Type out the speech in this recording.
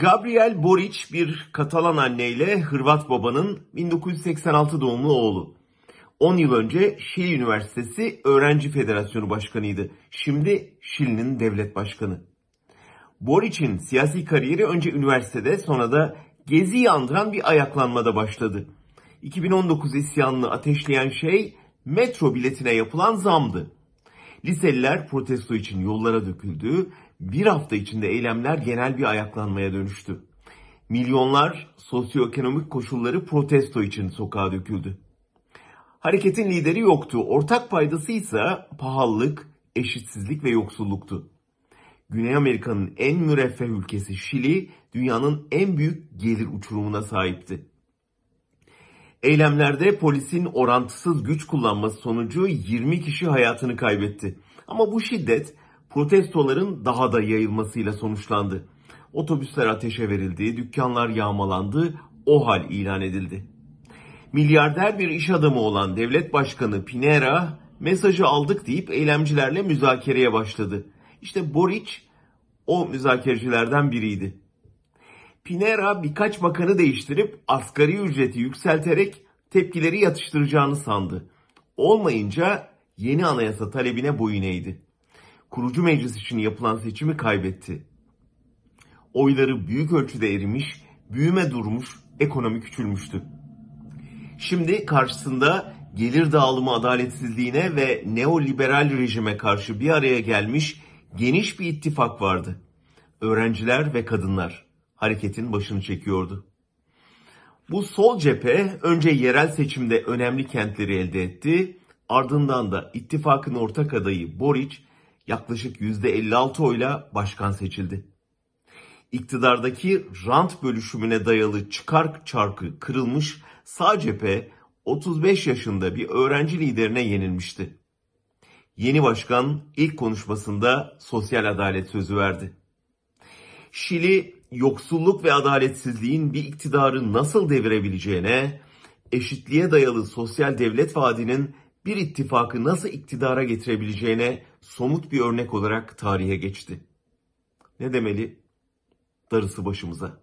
Gabriel Boric bir Katalan anneyle Hırvat babanın 1986 doğumlu oğlu. 10 yıl önce Şili Üniversitesi Öğrenci Federasyonu Başkanıydı. Şimdi Şili'nin devlet başkanı. Boric'in siyasi kariyeri önce üniversitede sonra da Gezi'yi andıran bir ayaklanmada başladı. 2019 isyanını ateşleyen şey metro biletine yapılan zamdı. Liseliler protesto için yollara döküldü. Bir hafta içinde eylemler genel bir ayaklanmaya dönüştü. Milyonlar sosyoekonomik koşulları protesto için sokağa döküldü. Hareketin lideri yoktu. Ortak paydası ise pahalılık, eşitsizlik ve yoksulluktu. Güney Amerika'nın en müreffeh ülkesi Şili, dünyanın en büyük gelir uçurumuna sahipti. Eylemlerde polisin orantısız güç kullanması sonucu 20 kişi hayatını kaybetti. Ama bu şiddet protestoların daha da yayılmasıyla sonuçlandı. Otobüsler ateşe verildi, dükkanlar yağmalandı, o hal ilan edildi. Milyarder bir iş adamı olan devlet başkanı Pinera mesajı aldık deyip eylemcilerle müzakereye başladı. İşte Boric o müzakerecilerden biriydi. Pinera birkaç bakanı değiştirip asgari ücreti yükselterek tepkileri yatıştıracağını sandı. Olmayınca yeni anayasa talebine boyun eğdi. Kurucu meclis için yapılan seçimi kaybetti. Oyları büyük ölçüde erimiş, büyüme durmuş, ekonomi küçülmüştü. Şimdi karşısında gelir dağılımı adaletsizliğine ve neoliberal rejime karşı bir araya gelmiş geniş bir ittifak vardı. Öğrenciler ve kadınlar hareketin başını çekiyordu. Bu sol cephe önce yerel seçimde önemli kentleri elde etti, ardından da ittifakın ortak adayı Boric yaklaşık %56 oyla başkan seçildi. İktidardaki rant bölüşümüne dayalı çıkar çarkı kırılmış sağ cephe 35 yaşında bir öğrenci liderine yenilmişti. Yeni başkan ilk konuşmasında sosyal adalet sözü verdi. Şili yoksulluk ve adaletsizliğin bir iktidarı nasıl devirebileceğine, eşitliğe dayalı sosyal devlet vaadinin bir ittifakı nasıl iktidara getirebileceğine somut bir örnek olarak tarihe geçti. Ne demeli? Darısı başımıza.